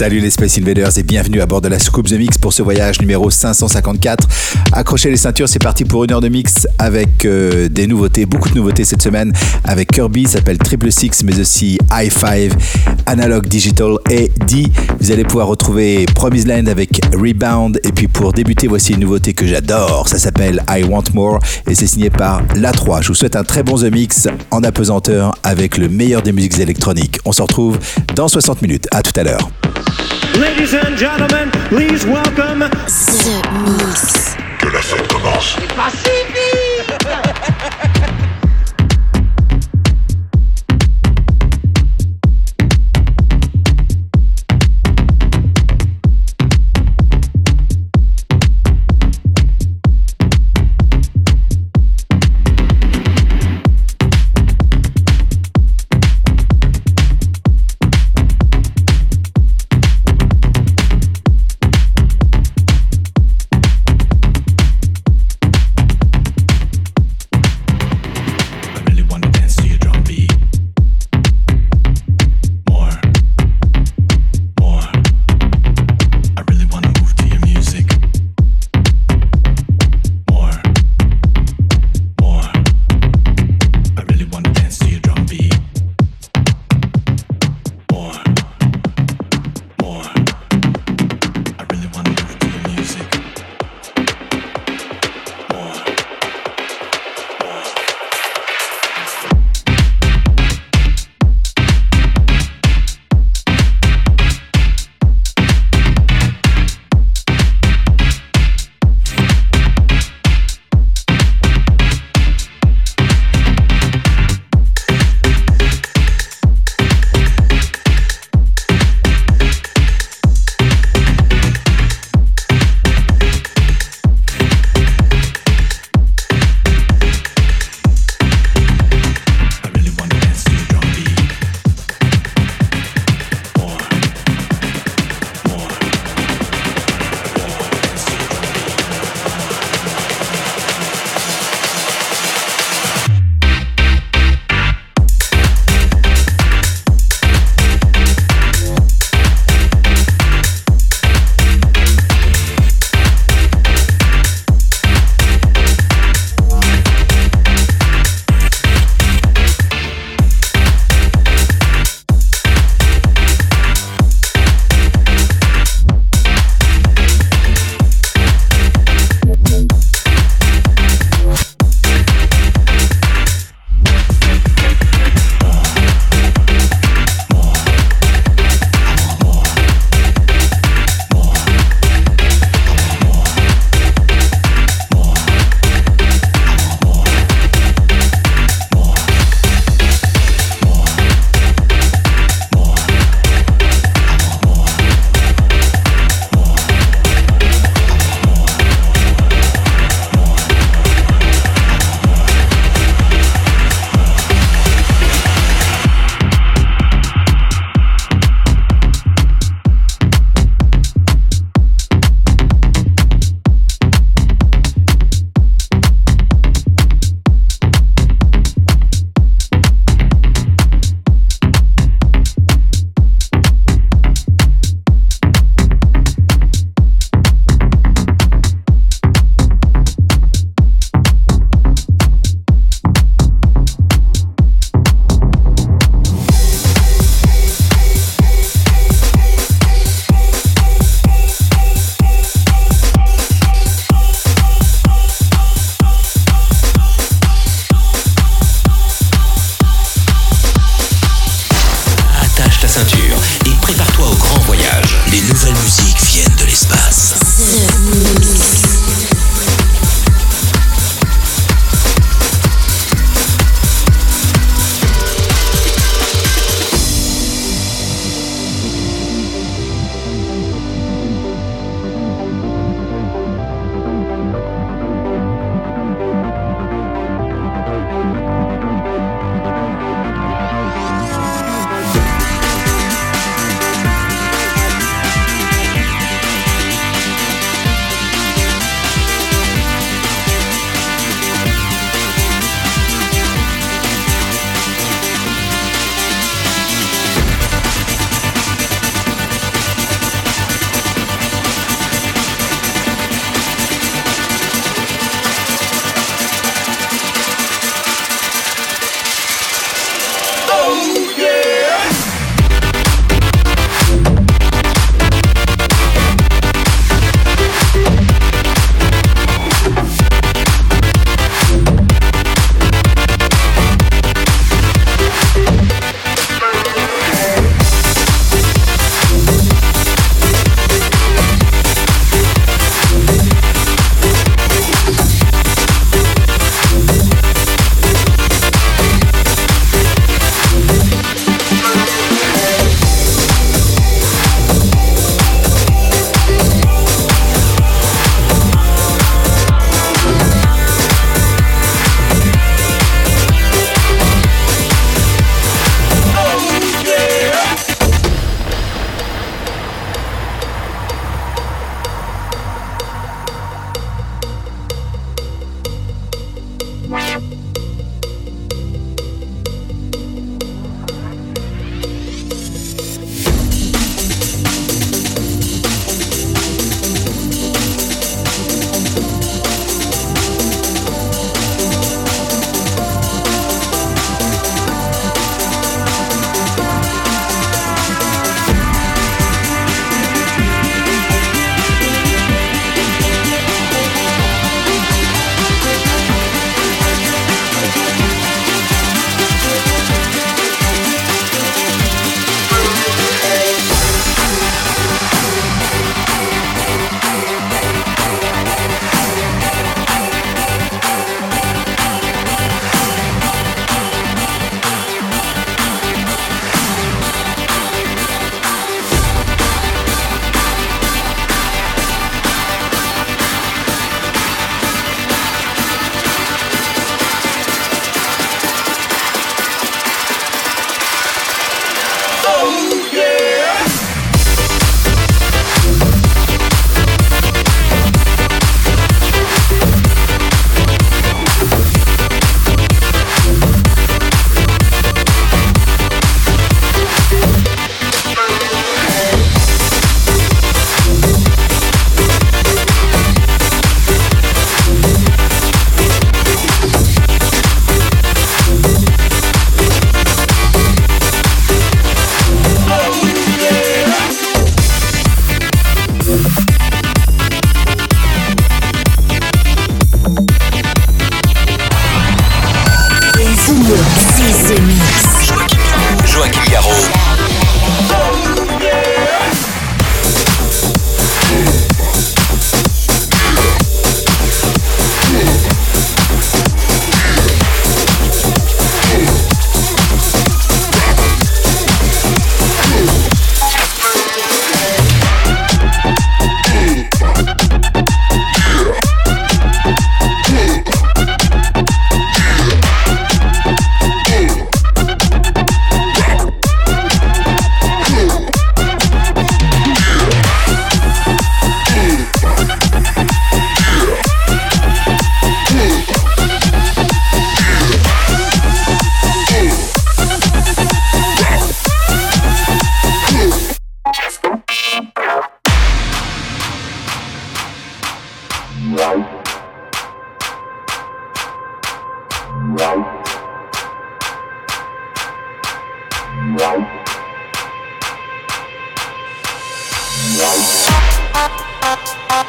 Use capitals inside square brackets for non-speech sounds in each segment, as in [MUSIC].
Salut les Space Invaders et bienvenue à bord de la Scoop The Mix pour ce voyage numéro 554. Accrochez les ceintures, c'est parti pour une heure de mix avec euh, des nouveautés, beaucoup de nouveautés cette semaine avec Kirby, s'appelle Triple Six, mais aussi i5, Analog Digital et D. Vous allez pouvoir retrouver Promise Land avec Rebound et puis pour débuter, voici une nouveauté que j'adore, ça s'appelle I Want More et c'est signé par La3. Je vous souhaite un très bon The Mix en apesanteur avec le meilleur des musiques électroniques. On se retrouve dans 60 minutes. À tout à l'heure. Ladies and gentlemen, please welcome The Mix. Que la fête commence. [LAUGHS]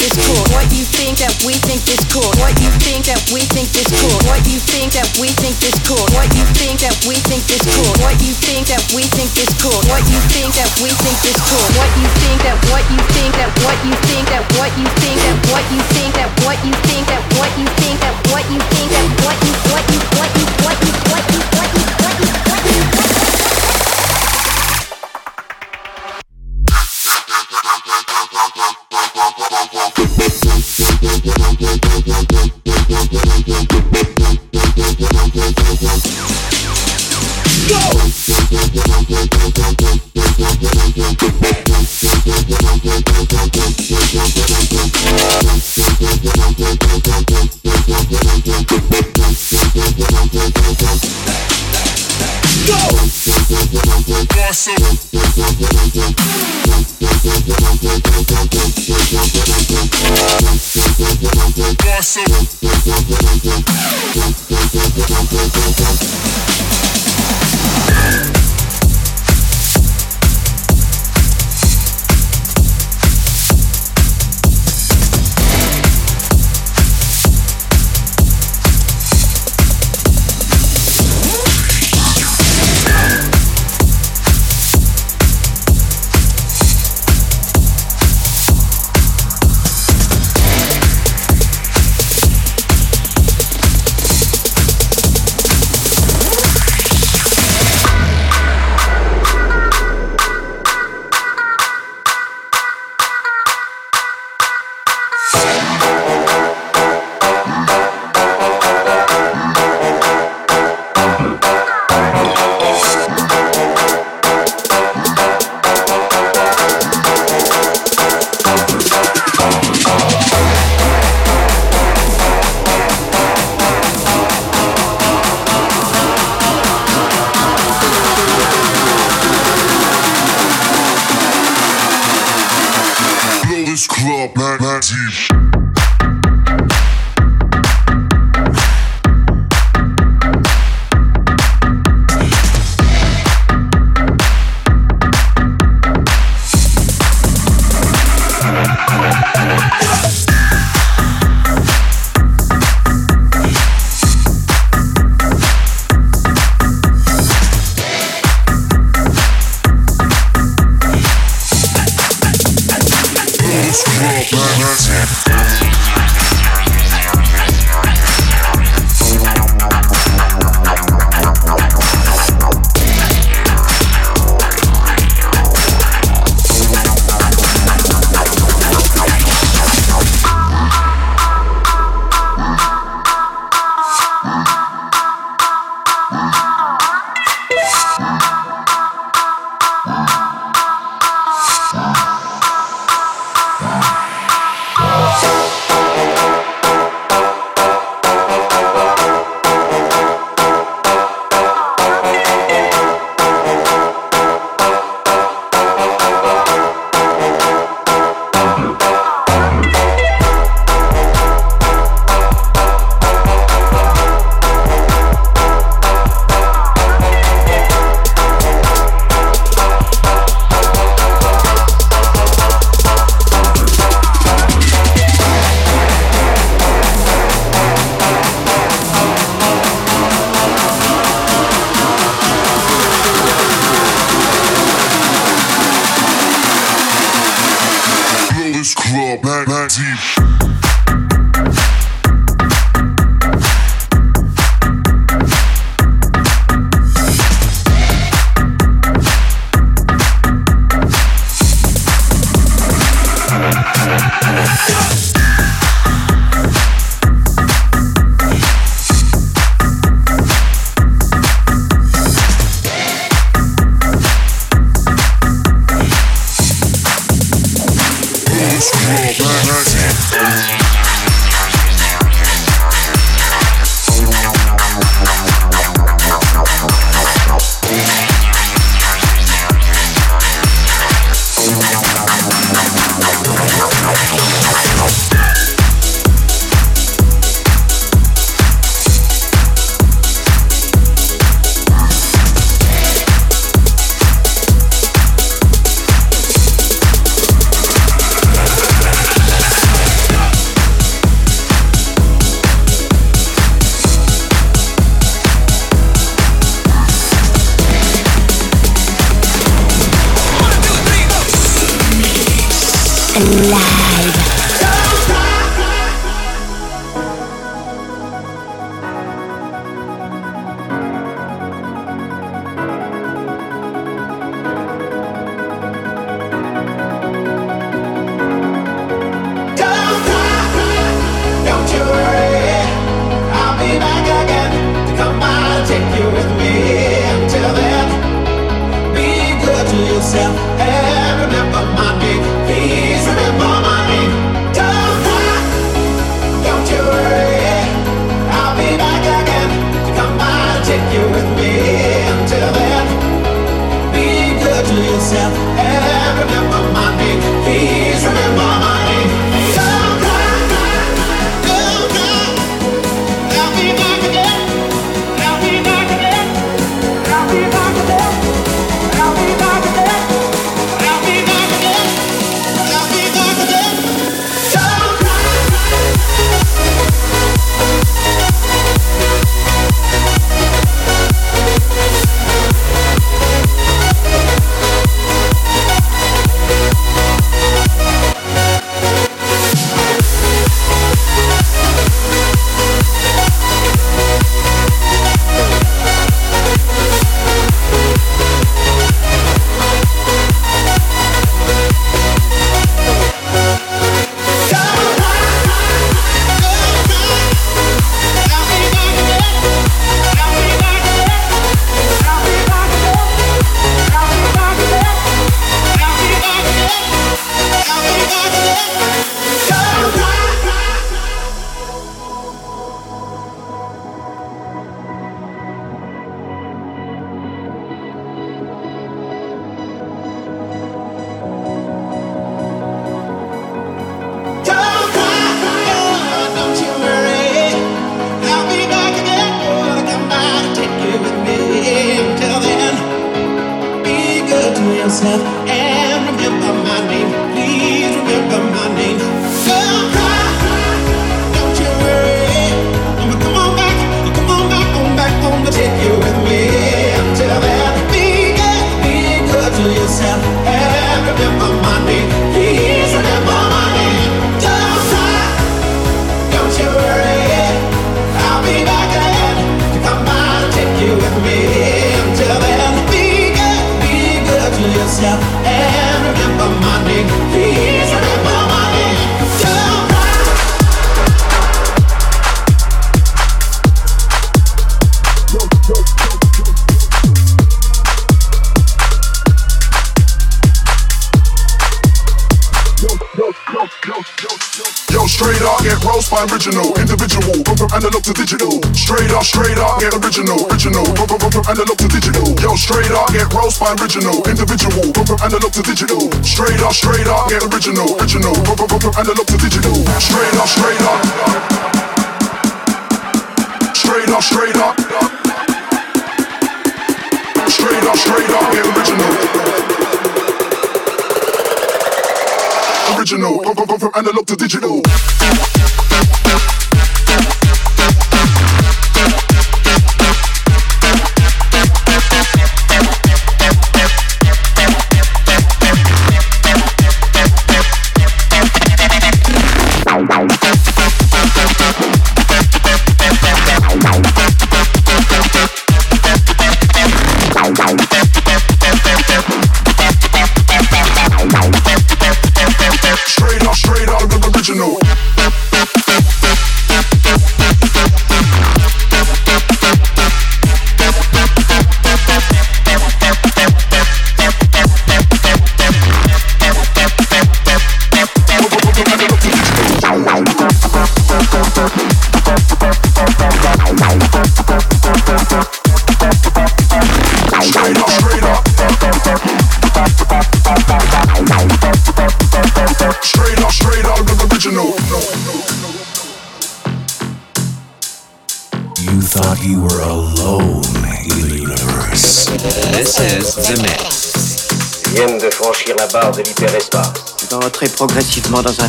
is cool. What you think that we think is cool. What you think that we think is cool. What you think that we think is cool. What you think that we think is cool. What you think that we think is cool. What you think that we think is cool? what you think that what you think that what you think that what you think that what you think that what you think that what you think that what you what you what you what you what you what you what you Hey! Awesome. Awesome. original.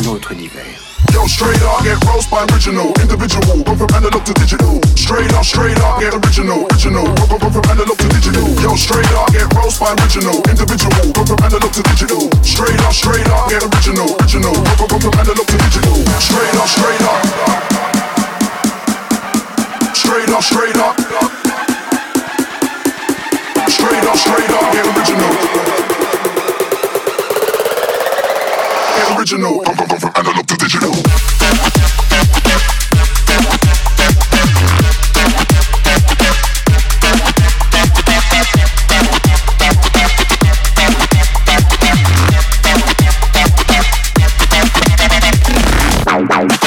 un autre univers. Yo, straight up, get roast by original, individual, go from analog to digital. Straight up, straight up, get original, original, go, go, go from analog to digital. Yo, straight up, get roast by original, Bye.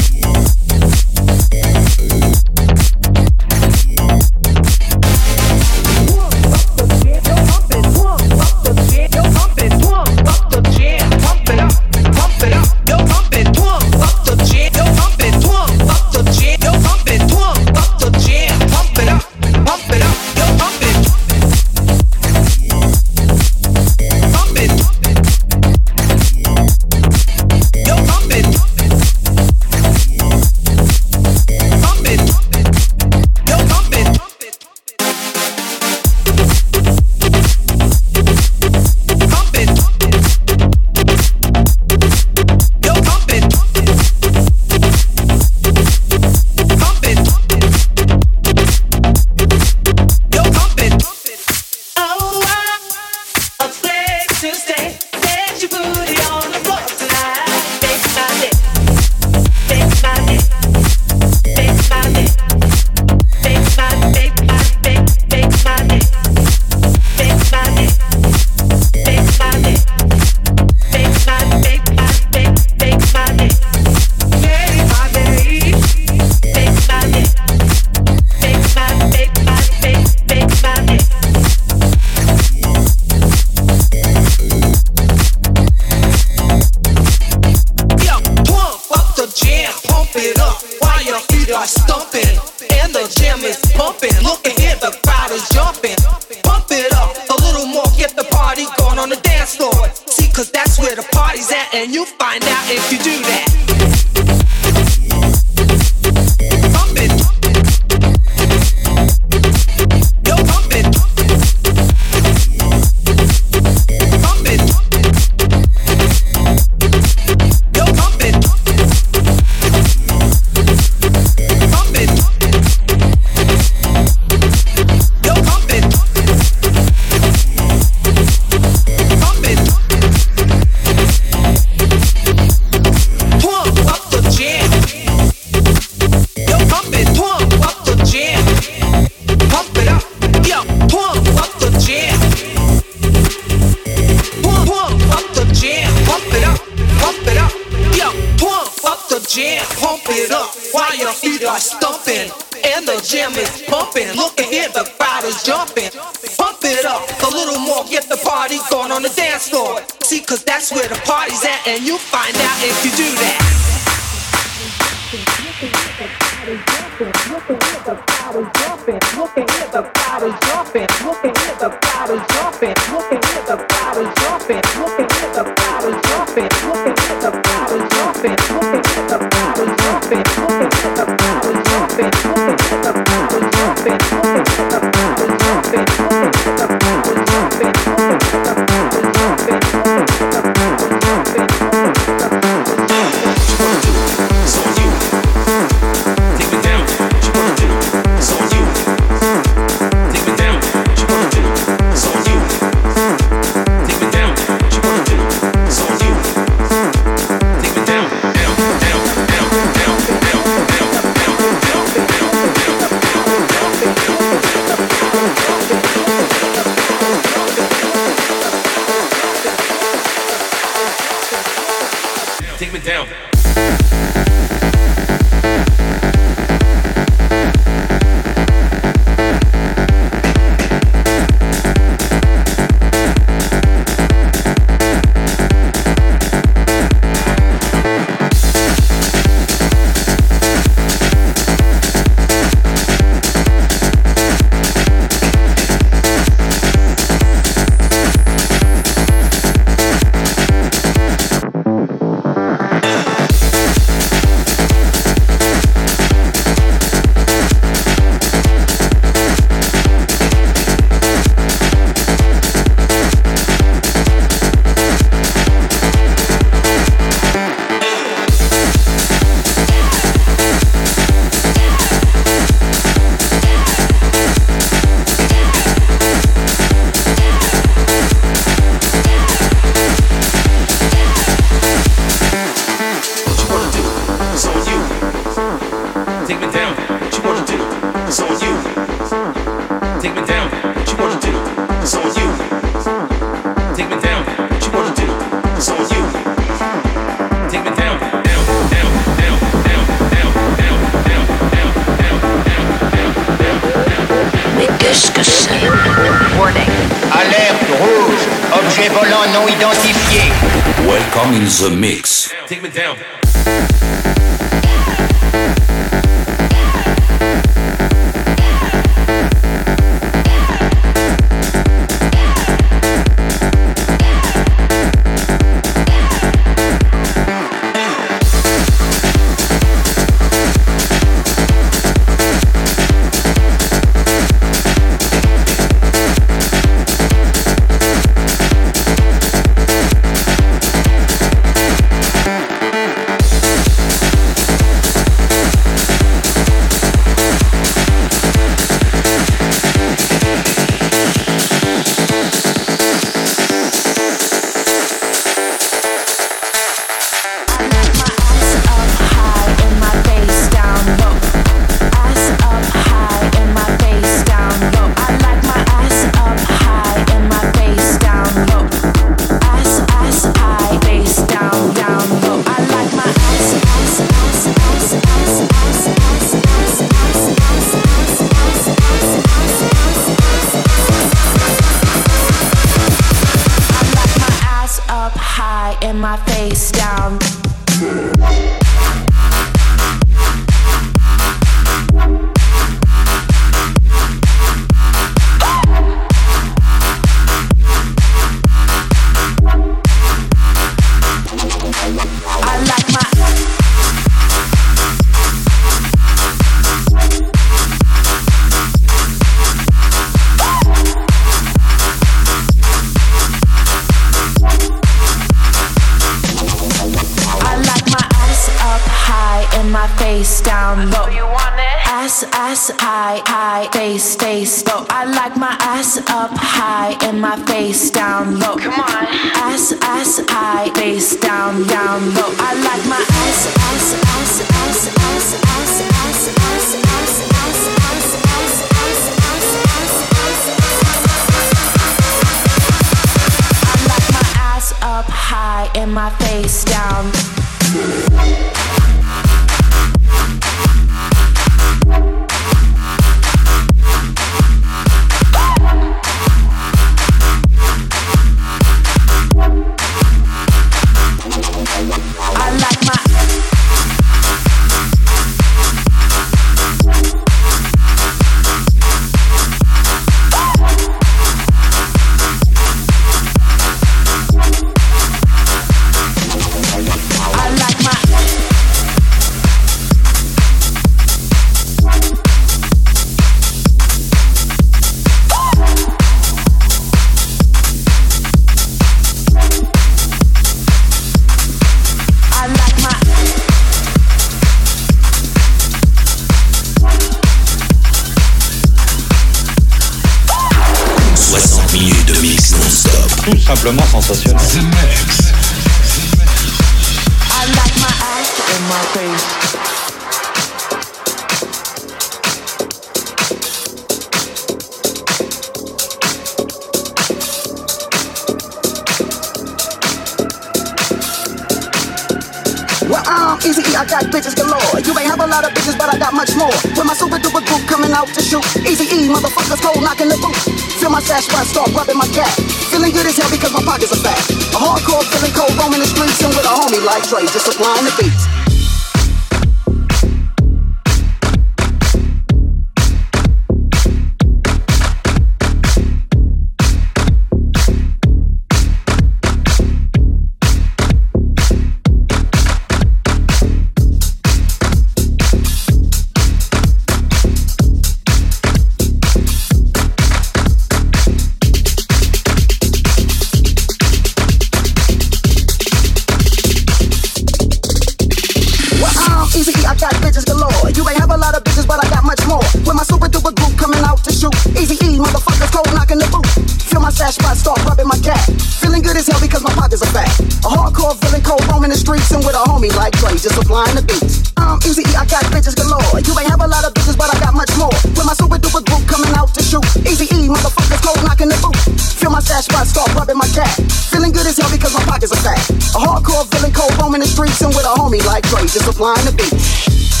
Just supplying the beats. Um, easy, I got bitches galore. You may have a lot of bitches, but I got much more. With my super duper group coming out to shoot. Easy E, motherfuckers cold knocking the boot. Feel my stash spot start rubbing my cat. Feeling good as hell because my pockets are fat. A hardcore feeling cold roaming the streets and with a homie like Dre, just supplying the beats.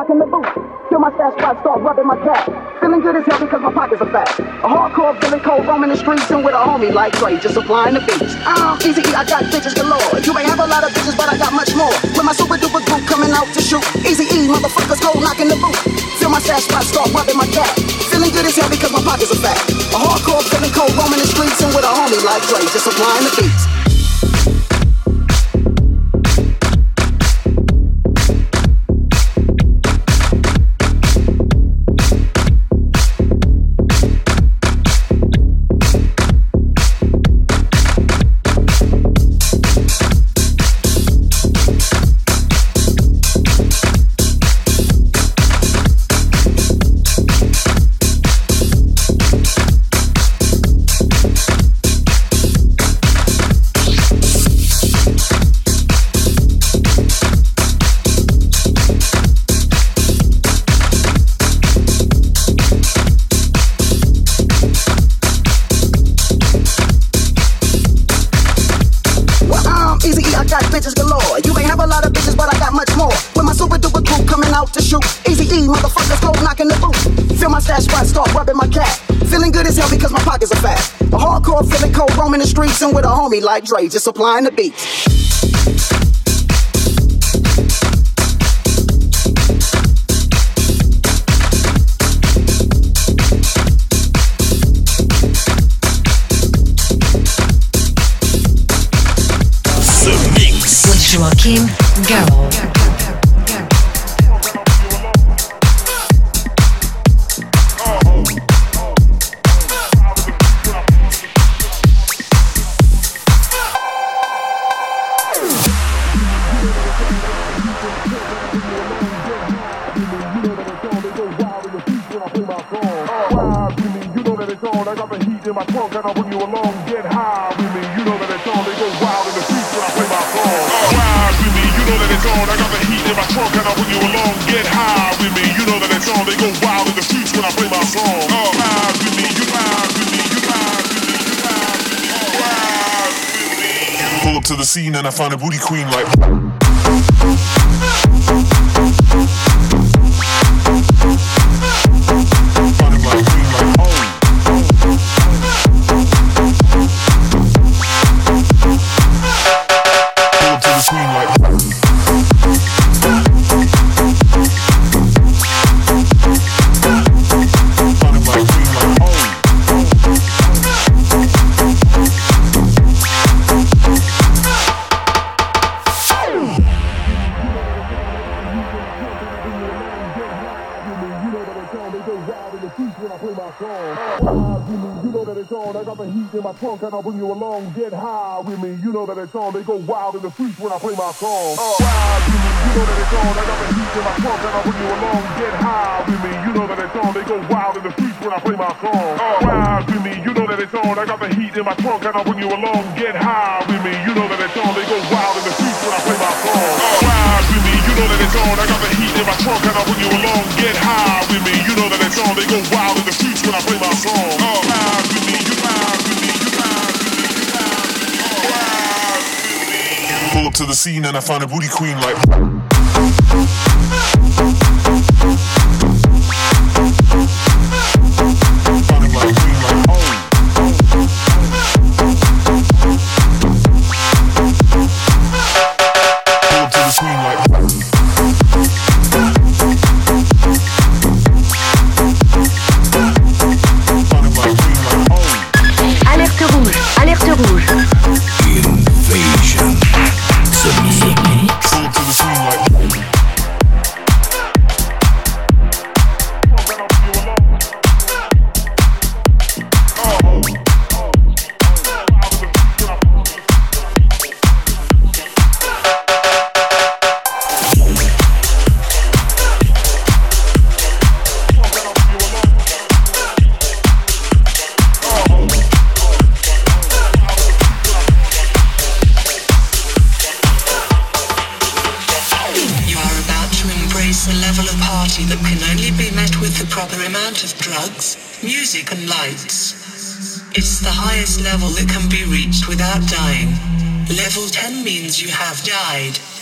Knocking the boot. Feel my stash spot start rubbing my cat. Feeling good as hell because my pockets are fat. A hardcore feeling cold roaming the streets and with a homie like Dre just supplying the beats. Um, easy E, I got bitches galore. You may have a lot of bitches, but I got much more. With my super duper group coming out to shoot. Easy E, motherfuckers cold knocking the boot. Feel my stash spot start rubbing my cat. Feeling good as hell because my pockets are fat. A hardcore feeling cold roaming the streets and with a homie like Dre just supplying the beats. Like Dre, just supplying the beats. With scene and I find a booty queen like. Trunk and I'll bring you along. Get high with me, you know that it's on. They go wild in the streets when I play my song. Oh. Ride with me, you know that it's on. I got the heat in my trunk and I'll bring you along. Get high with me, you know that it's on. They go wild in the streets when I play my song. Oh. Ride with me, you know that it's on. I got the heat in my trunk and I'll bring you along. Get high with me, you know that it's on. They go wild in the streets when I play my song. Oh. Ride with me, you know that it's on. I got the heat in my trunk and I'll bring you along. Get high with me, you know that it's on. They go wild in the streets when I play my song. Ride with me, you ride Pull up to the scene and I find a booty queen like.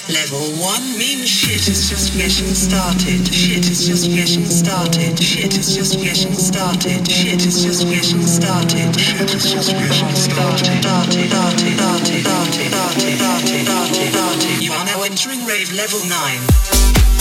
Level 1 means shit is just getting started. Shit is just getting started. Shit is just getting started. Shit is just getting started. Shit is just getting started. Started, started, started, started, started, started, started, started. You are now entering rave level 9.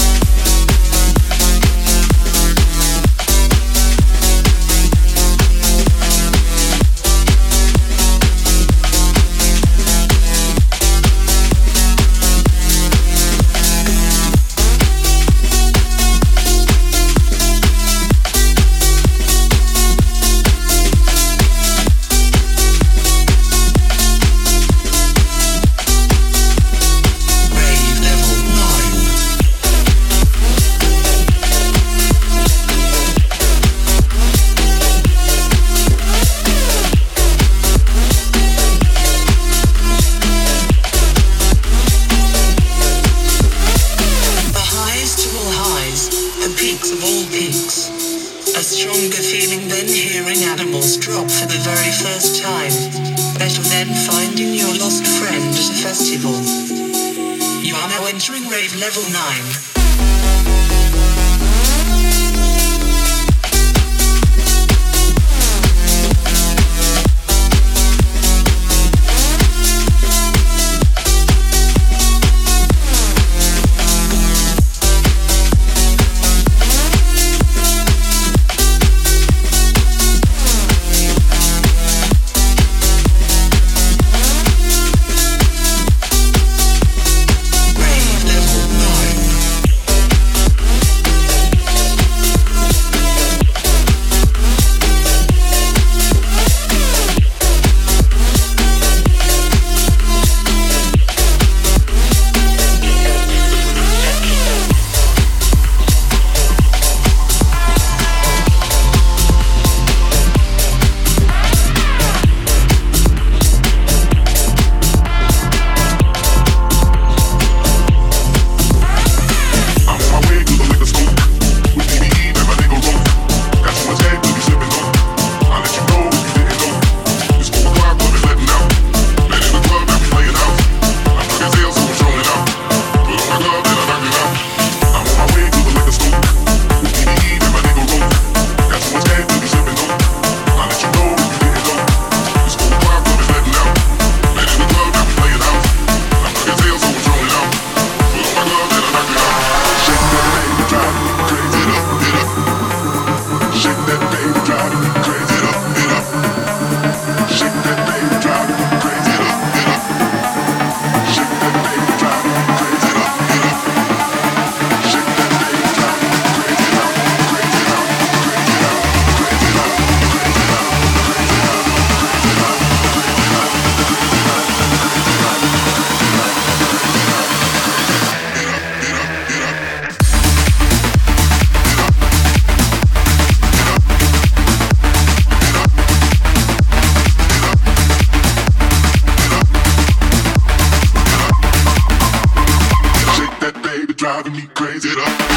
driving me crazy. Though.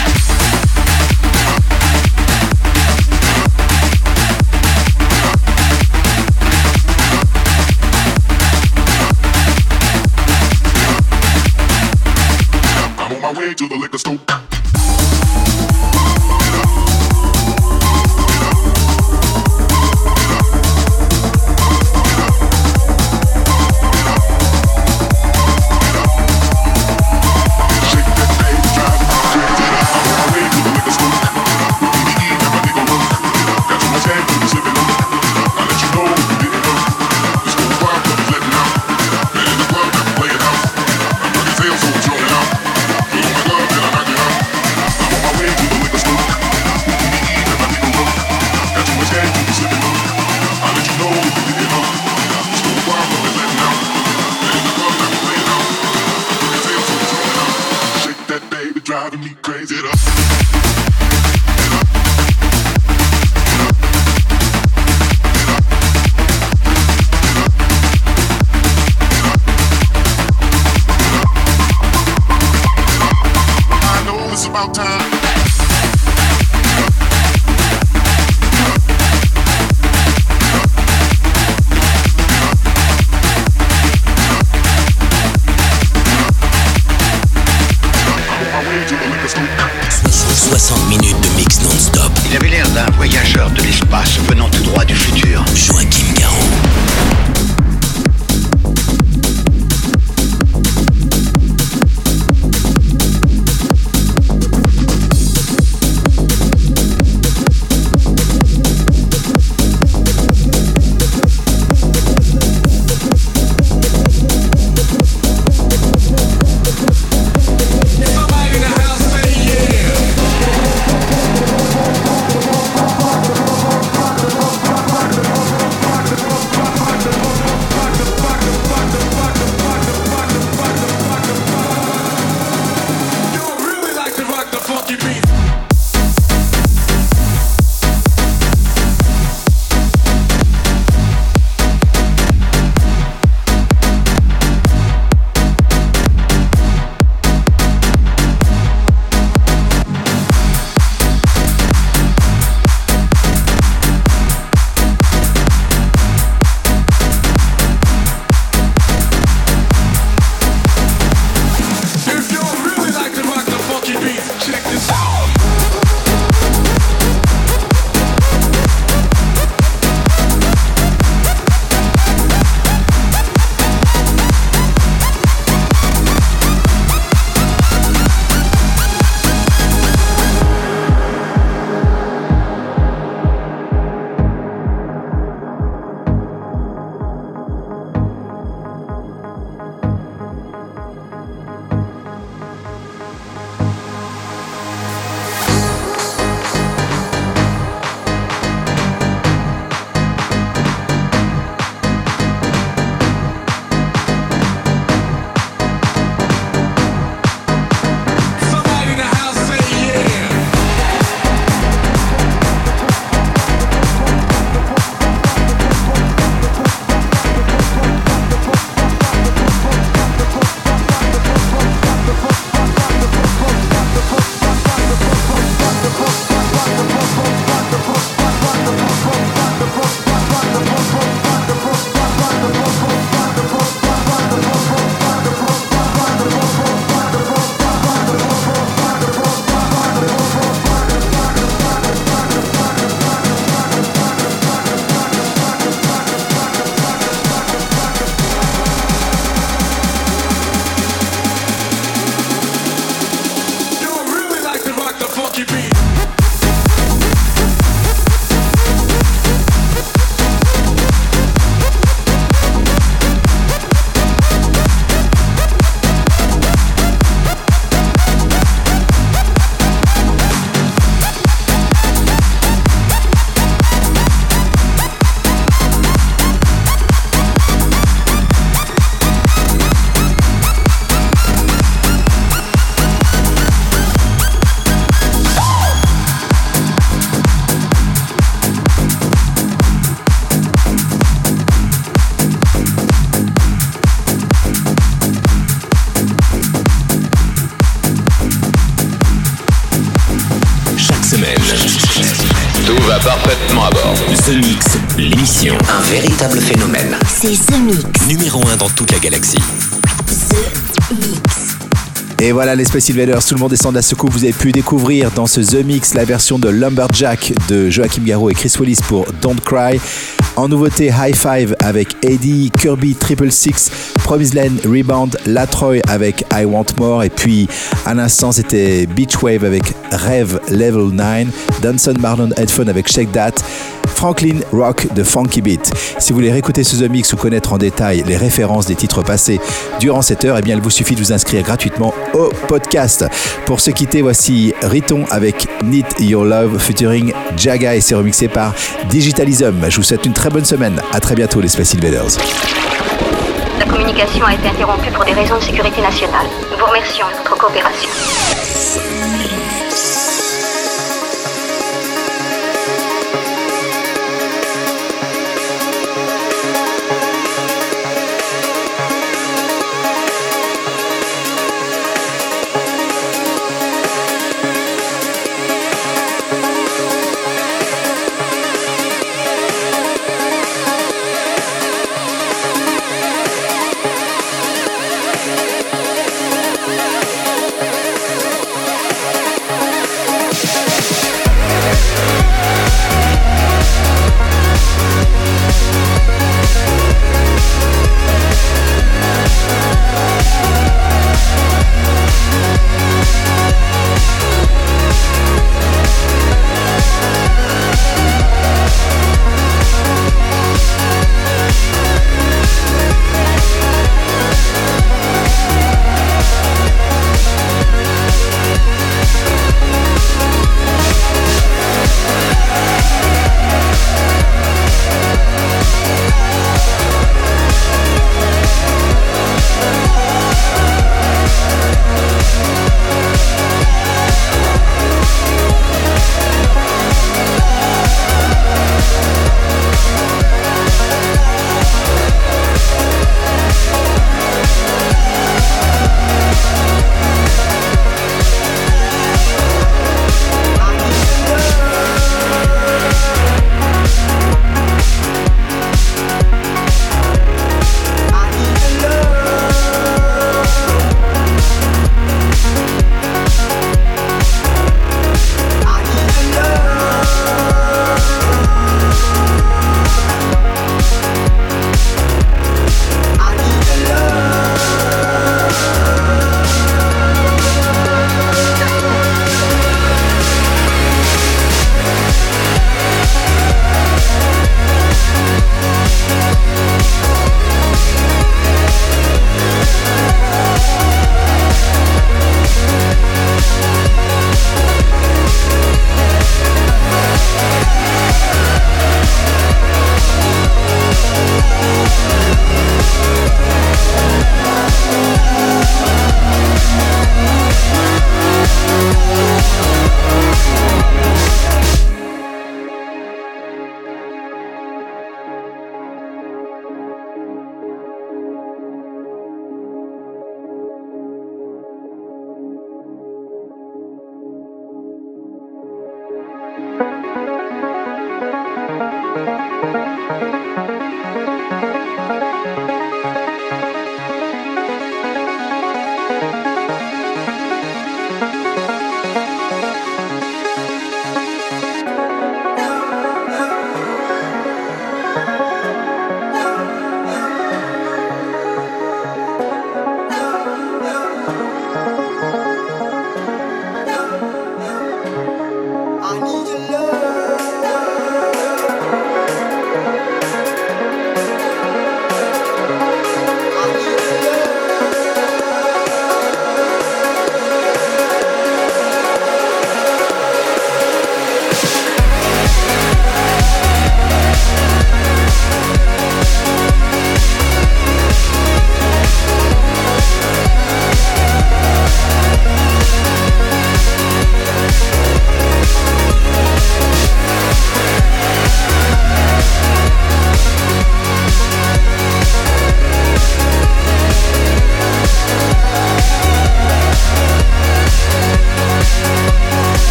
Space Invaders, tout le monde descend à ce coup. Vous avez pu découvrir dans ce The Mix la version de Lumberjack de Joachim Garraud et Chris Willis pour Don't Cry. En nouveauté, High Five avec Eddie, Kirby Triple Six, Promise Land, Rebound, Latroy avec I Want More. Et puis à l'instant, c'était Beach Wave avec Rêve Level 9, Danson Marlon Headphone avec Shake That. Franklin Rock de Funky Beat. Si vous voulez réécouter ce The Mix ou connaître en détail les références des titres passés durant cette heure, eh il vous suffit de vous inscrire gratuitement au podcast. Pour se quitter, voici Riton avec Need Your Love featuring Jaga et c'est remixé par Digitalism. Je vous souhaite une très bonne semaine. À très bientôt, les Space Invaders. La communication a été interrompue pour des raisons de sécurité nationale. Nous vous remercions de votre coopération.